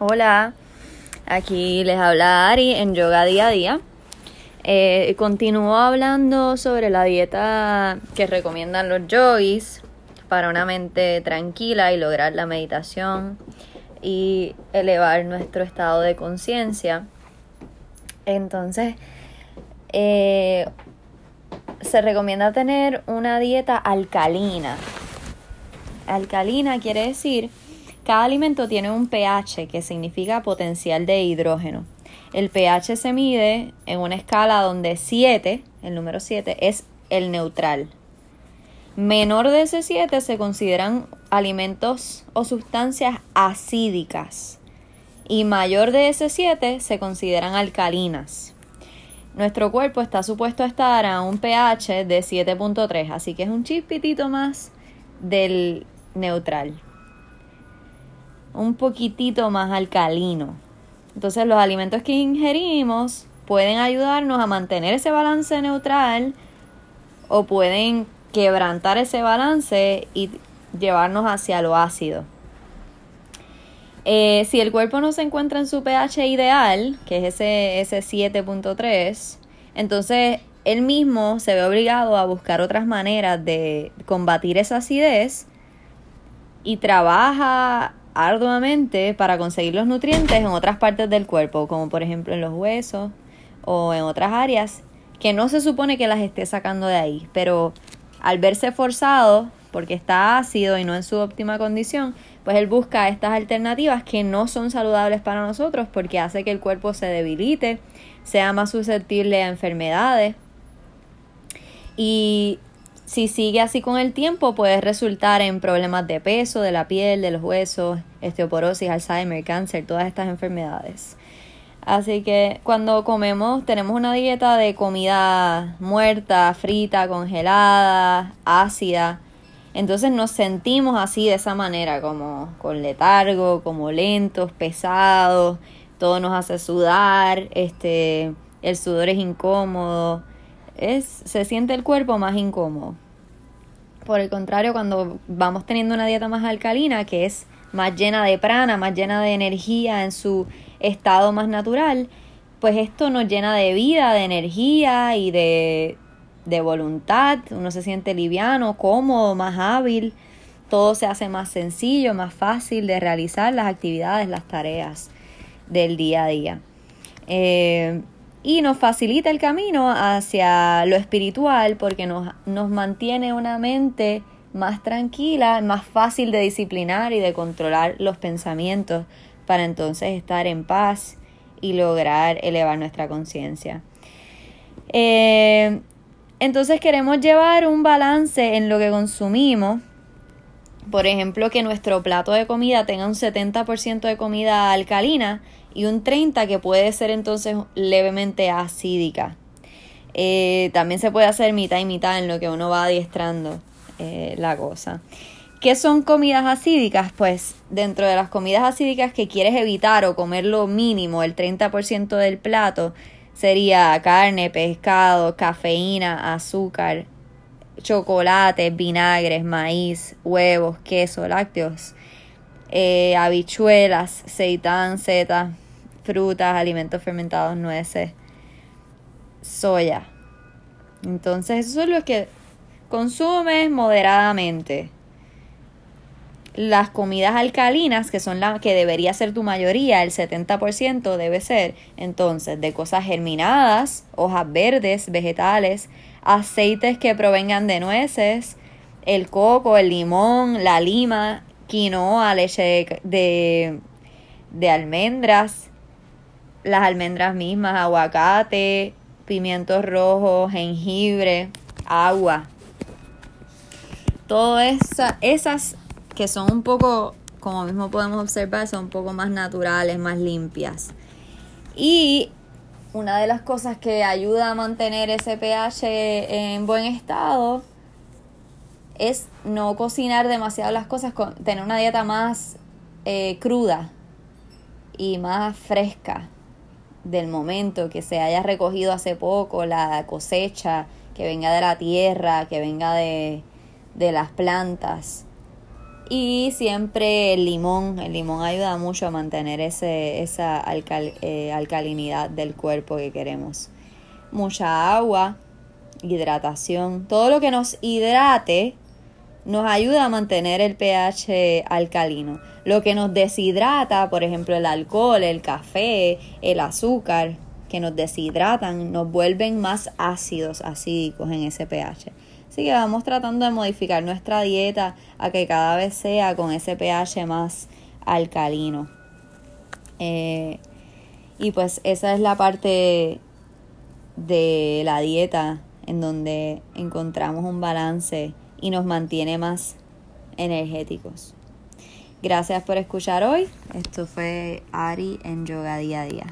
Hola, aquí les habla Ari en Yoga Día a Día. Eh, continúo hablando sobre la dieta que recomiendan los yogis para una mente tranquila y lograr la meditación y elevar nuestro estado de conciencia. Entonces, eh, se recomienda tener una dieta alcalina. Alcalina quiere decir cada alimento tiene un pH que significa potencial de hidrógeno. El pH se mide en una escala donde 7, el número 7, es el neutral. Menor de ese 7 se consideran alimentos o sustancias acídicas y mayor de ese 7 se consideran alcalinas. Nuestro cuerpo está supuesto a estar a un pH de 7.3, así que es un chispitito más del neutral un poquitito más alcalino. Entonces los alimentos que ingerimos pueden ayudarnos a mantener ese balance neutral o pueden quebrantar ese balance y llevarnos hacia lo ácido. Eh, si el cuerpo no se encuentra en su pH ideal, que es ese, ese 7.3, entonces él mismo se ve obligado a buscar otras maneras de combatir esa acidez y trabaja arduamente para conseguir los nutrientes en otras partes del cuerpo, como por ejemplo en los huesos o en otras áreas que no se supone que las esté sacando de ahí, pero al verse forzado porque está ácido y no en su óptima condición, pues él busca estas alternativas que no son saludables para nosotros porque hace que el cuerpo se debilite, sea más susceptible a enfermedades. Y si sigue así con el tiempo, puede resultar en problemas de peso, de la piel, de los huesos, osteoporosis, Alzheimer, cáncer, todas estas enfermedades. Así que cuando comemos, tenemos una dieta de comida muerta, frita, congelada, ácida. Entonces nos sentimos así de esa manera, como con letargo, como lentos, pesados, todo nos hace sudar, este, el sudor es incómodo es, se siente el cuerpo más incómodo. Por el contrario, cuando vamos teniendo una dieta más alcalina, que es más llena de prana, más llena de energía en su estado más natural, pues esto nos llena de vida, de energía y de, de voluntad. Uno se siente liviano, cómodo, más hábil. Todo se hace más sencillo, más fácil de realizar las actividades, las tareas del día a día. Eh, y nos facilita el camino hacia lo espiritual porque nos, nos mantiene una mente más tranquila, más fácil de disciplinar y de controlar los pensamientos para entonces estar en paz y lograr elevar nuestra conciencia. Eh, entonces queremos llevar un balance en lo que consumimos. Por ejemplo, que nuestro plato de comida tenga un 70% de comida alcalina y un 30 que puede ser entonces levemente acídica. Eh, también se puede hacer mitad y mitad en lo que uno va adiestrando eh, la cosa. ¿Qué son comidas acídicas? Pues dentro de las comidas acídicas que quieres evitar o comer lo mínimo, el 30% del plato, sería carne, pescado, cafeína, azúcar, chocolate, vinagres, maíz, huevos, queso, lácteos, eh, habichuelas, seitán, setas, frutas, alimentos fermentados, nueces, soya. Entonces, eso es lo que consumes moderadamente. Las comidas alcalinas, que son las que debería ser tu mayoría, el 70% debe ser entonces de cosas germinadas, hojas verdes, vegetales, aceites que provengan de nueces, el coco, el limón, la lima, quinoa, leche de, de, almendras, las almendras mismas, aguacate, pimientos rojos, jengibre, agua. Todas esa, esas que son un poco, como mismo podemos observar, son un poco más naturales, más limpias. Y una de las cosas que ayuda a mantener ese pH en buen estado es no cocinar demasiado las cosas, tener una dieta más eh, cruda y más fresca del momento, que se haya recogido hace poco la cosecha, que venga de la tierra, que venga de, de las plantas Y siempre el limón, el limón ayuda mucho a mantener ese, esa eh, alcalinidad del cuerpo que queremos. Mucha agua, hidratación, todo lo que nos hidrate nos ayuda a mantener el pH alcalino. Lo que nos deshidrata, por ejemplo, el alcohol, el café, el azúcar, que nos deshidratan, nos vuelven más ácidos, acídicos en ese pH. Así que vamos tratando de modificar nuestra dieta a que cada vez sea con ese pH más alcalino. Eh, y pues esa es la parte de la dieta en donde encontramos un balance y nos mantiene más energéticos. Gracias por escuchar hoy. Esto fue Ari en Yoga Día a Día.